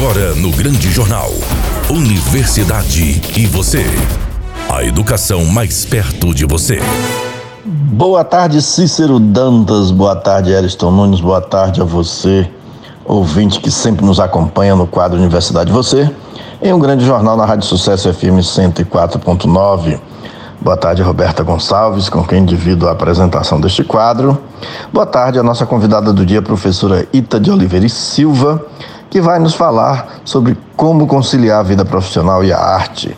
Agora no Grande Jornal. Universidade e você. A educação mais perto de você. Boa tarde, Cícero Dantas. Boa tarde, Ariston Nunes. Boa tarde a você, ouvinte que sempre nos acompanha no quadro Universidade Você, em um grande jornal na Rádio Sucesso FM 104.9. Boa tarde, Roberta Gonçalves, com quem divido a apresentação deste quadro. Boa tarde, a nossa convidada do dia, professora Ita de Oliveira e Silva, que vai nos falar sobre como conciliar a vida profissional e a arte.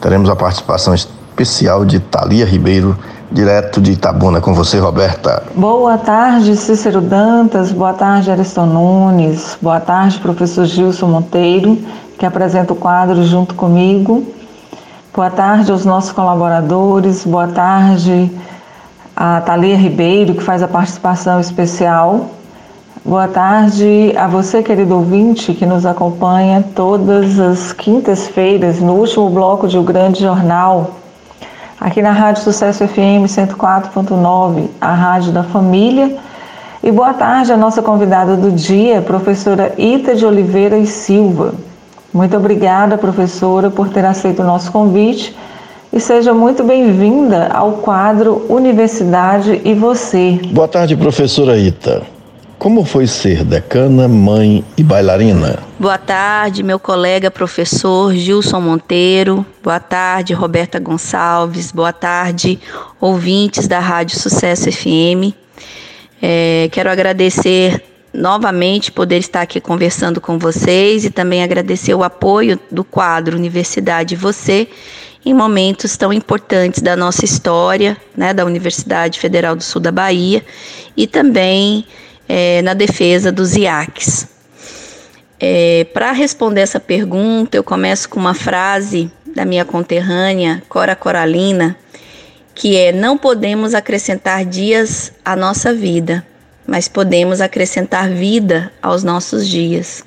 Teremos a participação especial de Thalia Ribeiro, direto de Itabuna. Com você, Roberta. Boa tarde, Cícero Dantas. Boa tarde, Ariston Nunes. Boa tarde, professor Gilson Monteiro, que apresenta o quadro junto comigo. Boa tarde aos nossos colaboradores. Boa tarde a Thalia Ribeiro, que faz a participação especial. Boa tarde a você, querido ouvinte, que nos acompanha todas as quintas-feiras no último bloco de O Grande Jornal, aqui na Rádio Sucesso FM 104.9, a rádio da família. E boa tarde à nossa convidada do dia, professora Ita de Oliveira e Silva. Muito obrigada, professora, por ter aceito o nosso convite e seja muito bem-vinda ao quadro Universidade e Você. Boa tarde, professora Ita. Como foi ser decana, mãe e bailarina? Boa tarde, meu colega professor Gilson Monteiro. Boa tarde, Roberta Gonçalves. Boa tarde, ouvintes da Rádio Sucesso FM. É, quero agradecer novamente poder estar aqui conversando com vocês e também agradecer o apoio do quadro Universidade Você em momentos tão importantes da nossa história, né, da Universidade Federal do Sul da Bahia e também é, na defesa dos IACs. É, Para responder essa pergunta, eu começo com uma frase da minha conterrânea, Cora Coralina, que é: Não podemos acrescentar dias à nossa vida, mas podemos acrescentar vida aos nossos dias.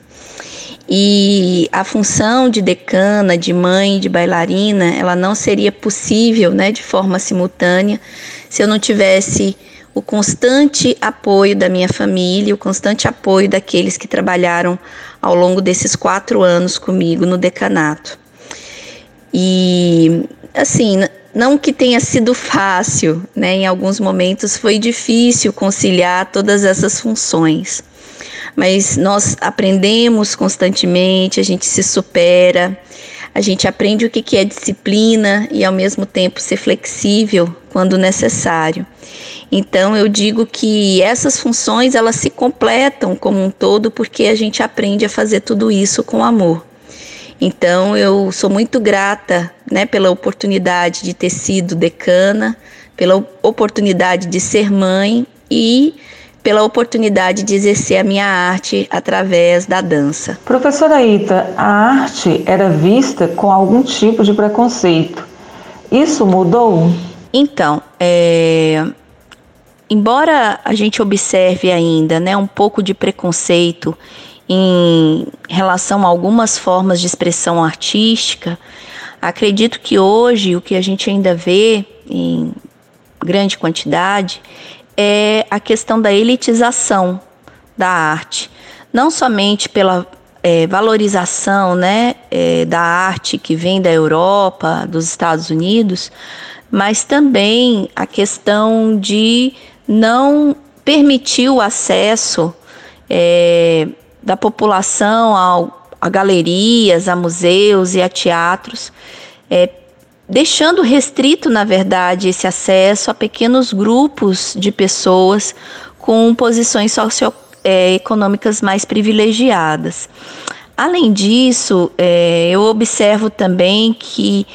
E a função de decana, de mãe, de bailarina, ela não seria possível, né, de forma simultânea, se eu não tivesse o constante apoio da minha família, o constante apoio daqueles que trabalharam ao longo desses quatro anos comigo no decanato. E, assim, não que tenha sido fácil, né? Em alguns momentos foi difícil conciliar todas essas funções. Mas nós aprendemos constantemente, a gente se supera, a gente aprende o que é disciplina e ao mesmo tempo ser flexível quando necessário. Então eu digo que essas funções elas se completam como um todo porque a gente aprende a fazer tudo isso com amor. Então eu sou muito grata, né, pela oportunidade de ter sido decana, pela oportunidade de ser mãe e pela oportunidade de exercer a minha arte através da dança. Professora Ita, a arte era vista com algum tipo de preconceito. Isso mudou? Então, é, embora a gente observe ainda né, um pouco de preconceito em relação a algumas formas de expressão artística, acredito que hoje o que a gente ainda vê em grande quantidade é a questão da elitização da arte, não somente pela é, valorização né, é, da arte que vem da Europa, dos Estados Unidos, mas também a questão de não permitiu o acesso é, da população ao, a galerias, a museus e a teatros, é, deixando restrito, na verdade, esse acesso a pequenos grupos de pessoas com posições socioeconômicas mais privilegiadas. Além disso, é, eu observo também que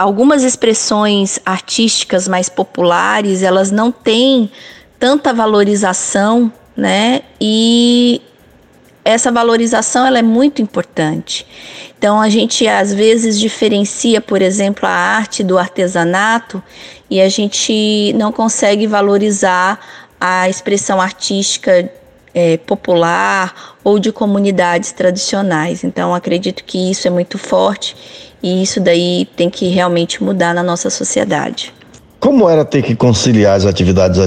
algumas expressões artísticas mais populares, elas não têm tanta valorização, né? E essa valorização ela é muito importante. Então a gente às vezes diferencia, por exemplo, a arte do artesanato e a gente não consegue valorizar a expressão artística é, popular ou de comunidades tradicionais. Então acredito que isso é muito forte e isso daí tem que realmente mudar na nossa sociedade. Como era ter que conciliar as atividades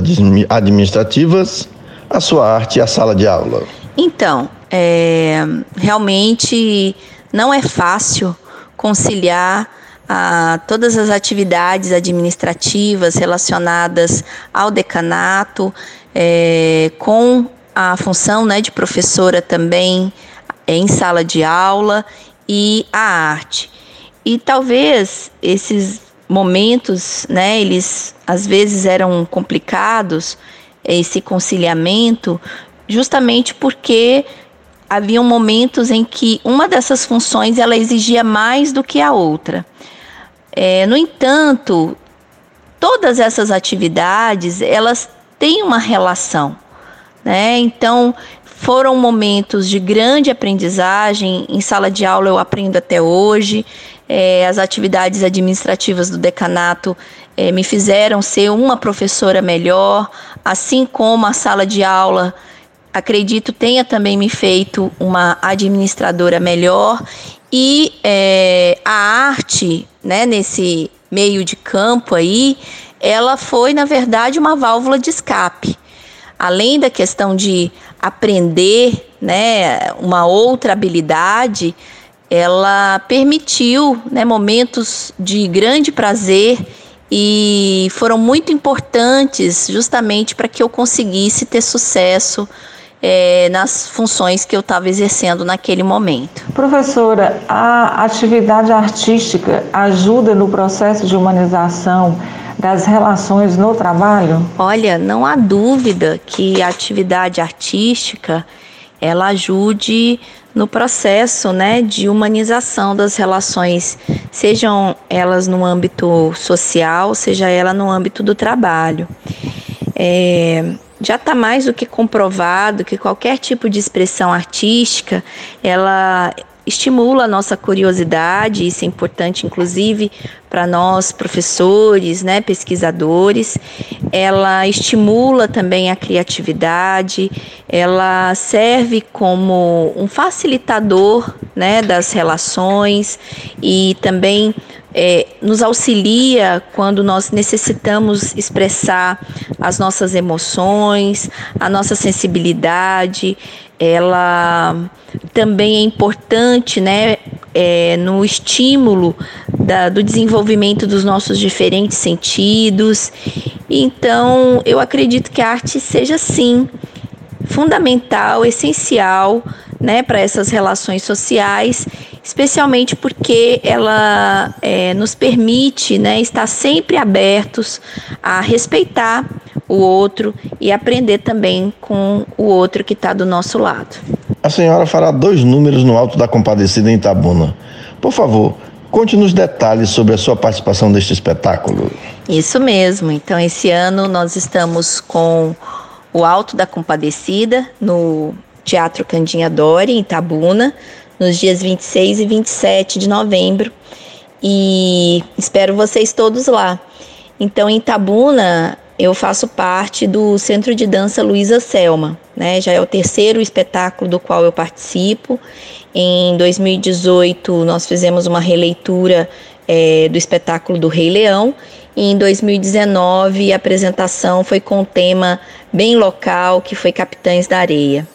administrativas, a sua arte e a sala de aula? Então, é, realmente não é fácil conciliar a todas as atividades administrativas relacionadas ao decanato, é, com a função né, de professora também é, em sala de aula e a arte. E talvez esses momentos, né, eles às vezes eram complicados, esse conciliamento, justamente porque haviam momentos em que uma dessas funções ela exigia mais do que a outra. É, no entanto, todas essas atividades elas têm uma relação, né? Então foram momentos de grande aprendizagem. Em sala de aula eu aprendo até hoje. É, as atividades administrativas do decanato é, me fizeram ser uma professora melhor, assim como a sala de aula acredito tenha também me feito uma administradora melhor e é, a arte, né, nesse meio de campo aí, ela foi na verdade uma válvula de escape. Além da questão de aprender, né, uma outra habilidade, ela permitiu, né, momentos de grande prazer e foram muito importantes justamente para que eu conseguisse ter sucesso é, nas funções que eu estava exercendo naquele momento. Professora, a atividade artística ajuda no processo de humanização das relações no trabalho? Olha, não há dúvida que a atividade artística ela ajude no processo né, de humanização das relações, sejam elas no âmbito social, seja ela no âmbito do trabalho. É, já está mais do que comprovado que qualquer tipo de expressão artística, ela estimula a nossa curiosidade, isso é importante inclusive para nós professores, né, pesquisadores. Ela estimula também a criatividade, ela serve como um facilitador, né, das relações e também é, nos auxilia quando nós necessitamos expressar as nossas emoções, a nossa sensibilidade. Ela também é importante né, é, no estímulo da, do desenvolvimento dos nossos diferentes sentidos. Então, eu acredito que a arte seja, sim, fundamental, essencial né, para essas relações sociais especialmente porque ela é, nos permite né, estar sempre abertos a respeitar o outro e aprender também com o outro que está do nosso lado. A senhora fará dois números no Alto da Compadecida em Itabuna. Por favor, conte-nos detalhes sobre a sua participação neste espetáculo. Isso mesmo. Então, esse ano nós estamos com o Alto da Compadecida no Teatro Candinha Dori, em Itabuna nos dias 26 e 27 de novembro. E espero vocês todos lá. Então, em Tabuna, eu faço parte do Centro de Dança Luísa Selma, né? Já é o terceiro espetáculo do qual eu participo. Em 2018, nós fizemos uma releitura é, do espetáculo do Rei Leão. E em 2019, a apresentação foi com um tema bem local, que foi Capitães da Areia.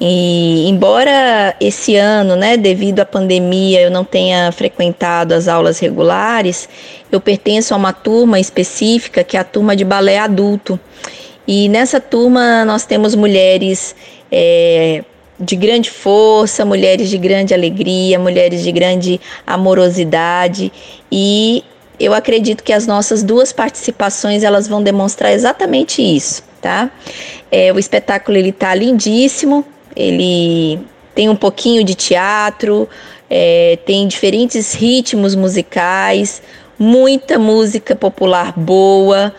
E embora esse ano, né, devido à pandemia, eu não tenha frequentado as aulas regulares, eu pertenço a uma turma específica, que é a turma de balé adulto. E nessa turma nós temos mulheres é, de grande força, mulheres de grande alegria, mulheres de grande amorosidade e eu acredito que as nossas duas participações elas vão demonstrar exatamente isso, tá? É, o espetáculo ele tá lindíssimo, ele tem um pouquinho de teatro, é, tem diferentes ritmos musicais, muita música popular boa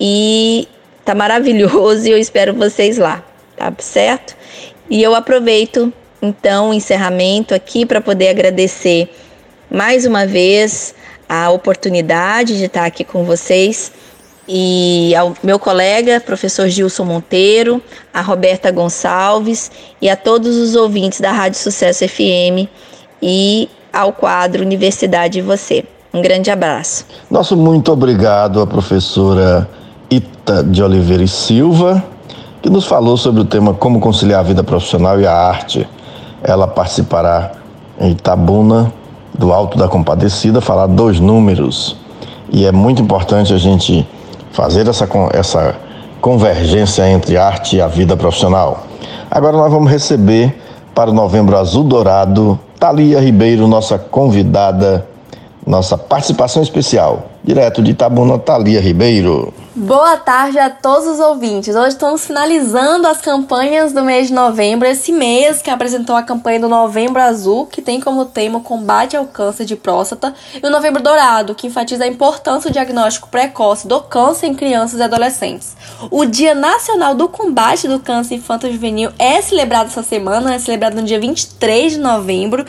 e tá maravilhoso e eu espero vocês lá, tá certo? E eu aproveito então o encerramento aqui para poder agradecer mais uma vez a oportunidade de estar aqui com vocês e ao meu colega, professor Gilson Monteiro, a Roberta Gonçalves e a todos os ouvintes da Rádio Sucesso FM e ao quadro Universidade e Você. Um grande abraço. Nosso muito obrigado à professora Ita de Oliveira e Silva, que nos falou sobre o tema Como conciliar a vida profissional e a arte. ela participará em Itabuna, do Alto da Compadecida, falar dois números. E é muito importante a gente fazer essa, essa convergência entre arte e a vida profissional. Agora nós vamos receber para o Novembro Azul Dourado Thalia Ribeiro, nossa convidada, nossa participação especial. Direto de Itabuna, Thalia Ribeiro. Boa tarde a todos os ouvintes. Hoje estamos finalizando as campanhas do mês de novembro, esse mês que apresentou a campanha do Novembro Azul, que tem como tema o combate ao câncer de próstata, e o Novembro Dourado, que enfatiza a importância do diagnóstico precoce do câncer em crianças e adolescentes. O Dia Nacional do Combate do Câncer Infanto-Juvenil é celebrado essa semana, é celebrado no dia 23 de novembro,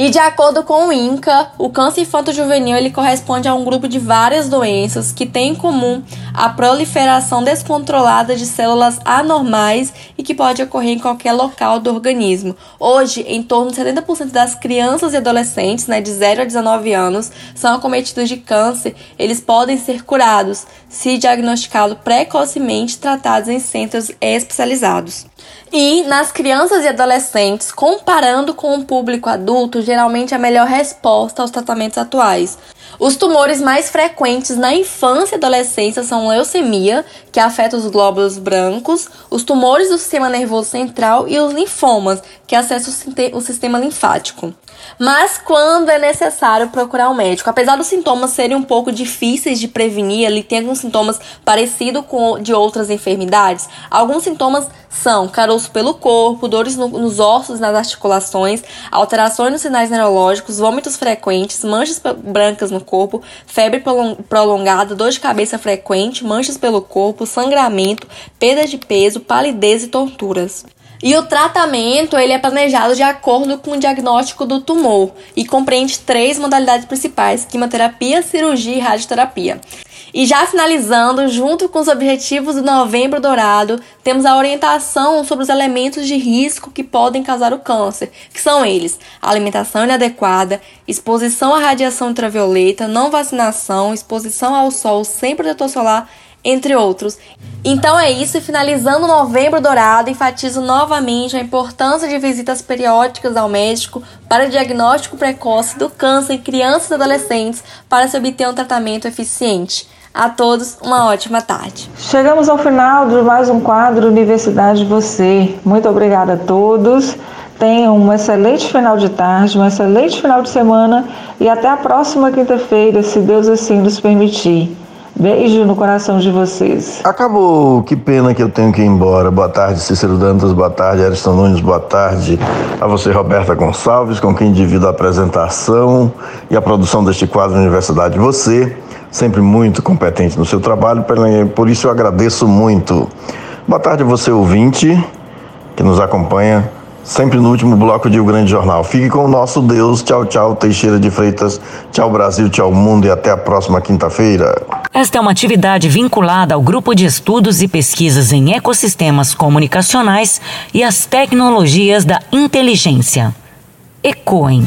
e de acordo com o INCA, o câncer infanto-juvenil ele corresponde a um grupo de várias doenças que têm em comum a proliferação descontrolada de células anormais e que pode ocorrer em qualquer local do organismo. Hoje, em torno de 70% das crianças e adolescentes, né, de 0 a 19 anos, são acometidos de câncer. Eles podem ser curados se diagnosticado precocemente tratados em centros especializados. E nas crianças e adolescentes, comparando com o público adulto, geralmente a melhor resposta aos tratamentos atuais. Os tumores mais frequentes na infância e adolescência são leucemia, que afeta os glóbulos brancos, os tumores do sistema nervoso central e os linfomas, que acessam o sistema linfático. Mas quando é necessário procurar um médico? Apesar dos sintomas serem um pouco difíceis de prevenir, ele tem alguns sintomas parecidos com de outras enfermidades. Alguns sintomas são caroço pelo corpo, dores no, nos ossos e nas articulações, alterações nos sinais neurológicos, vômitos frequentes, manchas brancas no corpo, febre prolongada, dor de cabeça frequente, manchas pelo corpo, sangramento, perda de peso, palidez e tonturas. E o tratamento ele é planejado de acordo com o diagnóstico do tumor e compreende três modalidades principais: quimioterapia, cirurgia e radioterapia. E já finalizando, junto com os objetivos do Novembro Dourado, temos a orientação sobre os elementos de risco que podem causar o câncer, que são eles: alimentação inadequada, exposição à radiação ultravioleta, não vacinação, exposição ao sol sem protetor solar entre outros. Então é isso, e finalizando Novembro Dourado, enfatizo novamente a importância de visitas periódicas ao médico para diagnóstico precoce do câncer em crianças e adolescentes para se obter um tratamento eficiente. A todos, uma ótima tarde. Chegamos ao final de mais um quadro Universidade Você. Muito obrigada a todos. Tenham um excelente final de tarde, um excelente final de semana e até a próxima quinta-feira, se Deus assim nos permitir. Beijo no coração de vocês. Acabou, que pena que eu tenho que ir embora. Boa tarde, Cícero Dantas, boa tarde, Ariston Nunes, boa tarde a você, Roberta Gonçalves, com quem divido a apresentação e a produção deste quadro Universidade Você, sempre muito competente no seu trabalho, por isso eu agradeço muito. Boa tarde a você, ouvinte, que nos acompanha sempre no último bloco de O Grande Jornal. Fique com o nosso Deus. Tchau, tchau, Teixeira de Freitas. Tchau, Brasil, tchau, mundo e até a próxima quinta-feira. Esta é uma atividade vinculada ao Grupo de Estudos e Pesquisas em Ecossistemas Comunicacionais e as Tecnologias da Inteligência. ECOEM.